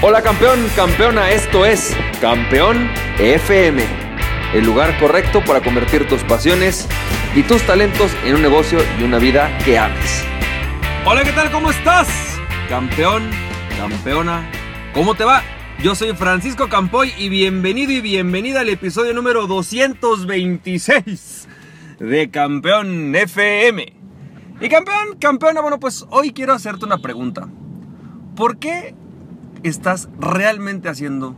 Hola campeón, campeona, esto es Campeón FM, el lugar correcto para convertir tus pasiones y tus talentos en un negocio y una vida que ames. Hola, ¿qué tal? ¿Cómo estás? Campeón, campeona, ¿cómo te va? Yo soy Francisco Campoy y bienvenido y bienvenida al episodio número 226 de Campeón FM. Y campeón, campeona, bueno, pues hoy quiero hacerte una pregunta. ¿Por qué estás realmente haciendo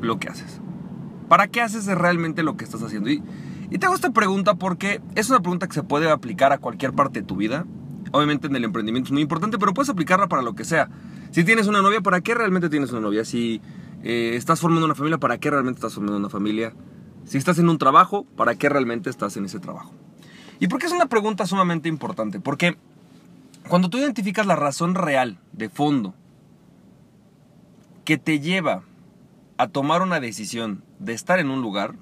lo que haces? ¿Para qué haces realmente lo que estás haciendo? Y, te hago esta pregunta porque es una pregunta que se puede aplicar a cualquier parte de tu vida. Obviamente en el emprendimiento es muy importante, pero puedes aplicarla para lo que sea. Si tienes una novia, ¿para qué realmente tienes una novia? Si eh, estás formando una familia, ¿para qué realmente estás formando una familia? Si estás en un trabajo, ¿para qué realmente estás en ese trabajo? ¿Y por qué es una pregunta sumamente importante? Porque cuando tú identificas la razón real, de fondo, que te lleva a tomar una decisión de estar en un lugar,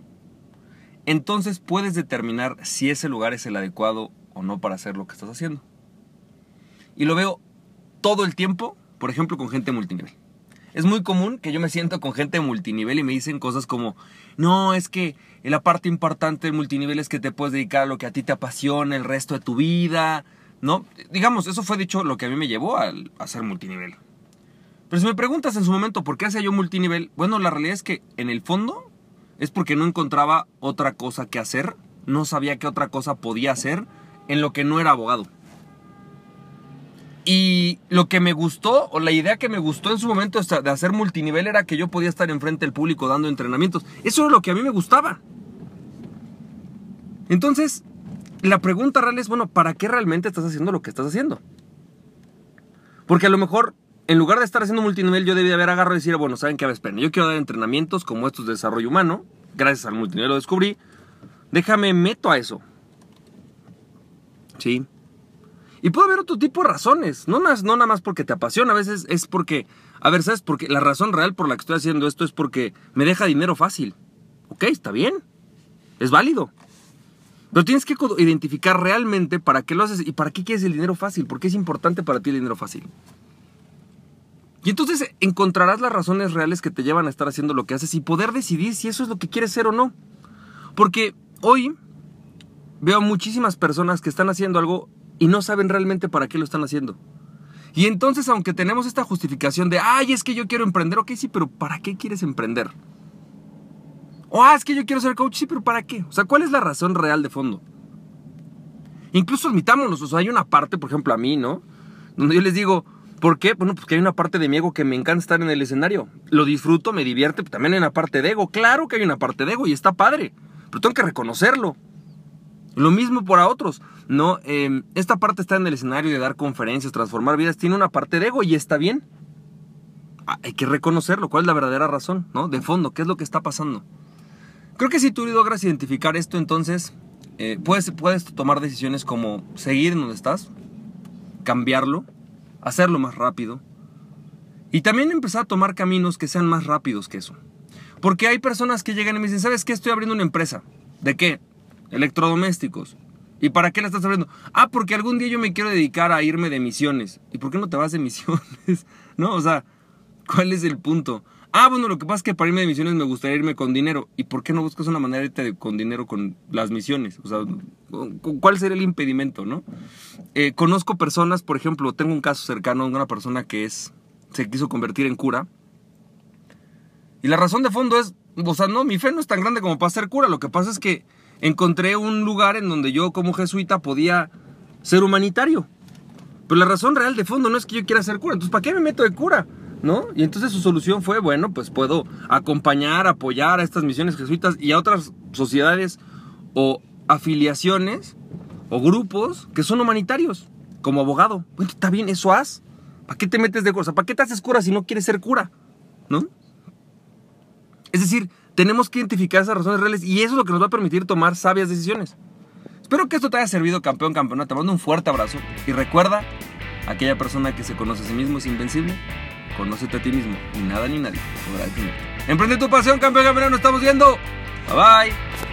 entonces puedes determinar si ese lugar es el adecuado o no para hacer lo que estás haciendo. Y lo veo todo el tiempo, por ejemplo, con gente multinivel. Es muy común que yo me siento con gente multinivel y me dicen cosas como, no, es que la parte importante del multinivel es que te puedes dedicar a lo que a ti te apasiona el resto de tu vida, ¿no? Digamos, eso fue dicho lo que a mí me llevó a, ser multinivel. Pero si me preguntas en su momento por qué hacía yo multinivel, bueno, la realidad es que en el fondo es porque no encontraba otra cosa que hacer, no sabía qué otra cosa podía hacer en lo que no era abogado. Y lo que me gustó, o la idea que me gustó en su momento de hacer multinivel era que yo podía estar enfrente del público dando entrenamientos. Eso es lo que a mí me gustaba. Entonces, la pregunta real es, bueno, ¿para qué realmente estás haciendo lo que estás haciendo? Porque a lo mejor en lugar de estar haciendo multinivel, yo debía haber agarrado y decir, bueno, ¿saben qué? Esperen, yo quiero dar entrenamientos como estos de desarrollo humano. Gracias al multinivel lo descubrí. Déjame, meto a eso. ¿Sí? Y puede haber otro tipo de razones. No, más, no nada más porque te apasiona. A veces es porque, a ver, ¿sabes? Porque la razón real por la que estoy haciendo esto es porque me deja dinero fácil. Ok, está bien. Es válido. Pero tienes que identificar realmente para qué lo haces y para qué quieres el dinero fácil. ¿Por qué es importante para ti el dinero fácil? Y entonces encontrarás las razones reales que te llevan a estar haciendo lo que haces y poder decidir si eso es lo que quieres ser o no. Porque hoy veo muchísimas personas que están haciendo algo y no saben realmente para qué lo están haciendo. Y entonces, aunque tenemos esta justificación de, ay, es que yo quiero emprender, ok, sí, pero ¿para qué quieres emprender? O, ah, es que yo quiero ser coach, sí, pero ¿para qué? O sea, ¿cuál es la razón real de fondo? Incluso admitámonos, o sea, hay una parte, por ejemplo, a mí, ¿no? Donde yo les digo, ¿Por qué? Bueno, porque hay una parte de mi ego que me encanta estar en el escenario. Lo disfruto, me divierte, pero también hay una parte de ego. Claro que hay una parte de ego y está padre, pero tengo que reconocerlo. Lo mismo para otros, ¿no? Em, esta parte está en el escenario de dar conferencias, transformar vidas, tiene una parte de ego y está bien. Ah, hay que reconocerlo, cuál es la verdadera razón, ¿no? De fondo, ¿qué es lo que está pasando? Creo que si tú logras identificar esto, entonces eh, puedes, puedes tomar decisiones como seguir en donde estás, cambiarlo, hacerlo más rápido. Y también empezar a tomar caminos que sean más rápidos que eso. Porque hay personas que llegan y me dicen, ¿sabes qué? Estoy abriendo una empresa. ¿De qué? Electrodomésticos. ¿Y para qué la estás abriendo? Ah, porque algún día yo me quiero dedicar a irme de misiones. ¿Y por qué no te vas de misiones? ¿No? O sea, ¿cuál es el punto? Ah, bueno, lo que pasa es que para irme de misiones me gustaría irme con dinero. ¿Y por qué no buscas una manera de irte con dinero con las misiones? O sea, ¿cuál sería el impedimento, no? Eh, conozco personas, por ejemplo, tengo un caso cercano de una persona que es, se quiso convertir en cura. Y la razón de fondo es, o sea, no, mi fe no es tan grande como para ser cura. Lo que pasa es que encontré un lugar en donde yo como jesuita podía ser humanitario. Pero la razón real de fondo no es que yo quiera ser cura. Entonces, ¿para qué me meto de cura? ¿No? Y entonces su solución fue, bueno, pues puedo acompañar, apoyar a estas misiones jesuitas y a otras sociedades o afiliaciones o grupos que son humanitarios, como abogado. Bueno, está bien, eso haz. ¿Para qué te metes de cosa? ¿Para qué te haces cura si no quieres ser cura? ¿No? Es decir, tenemos que identificar esas razones reales y eso es lo que nos va a permitir tomar sabias decisiones. Espero que esto te haya servido, campeón, campeona. Te mando un fuerte abrazo y recuerda, aquella persona que se conoce a sí mismo es invencible Conócete a ti mismo y nada ni nadie podrá. Emprende tu pasión, campeón, campeón. Nos estamos viendo. Bye bye.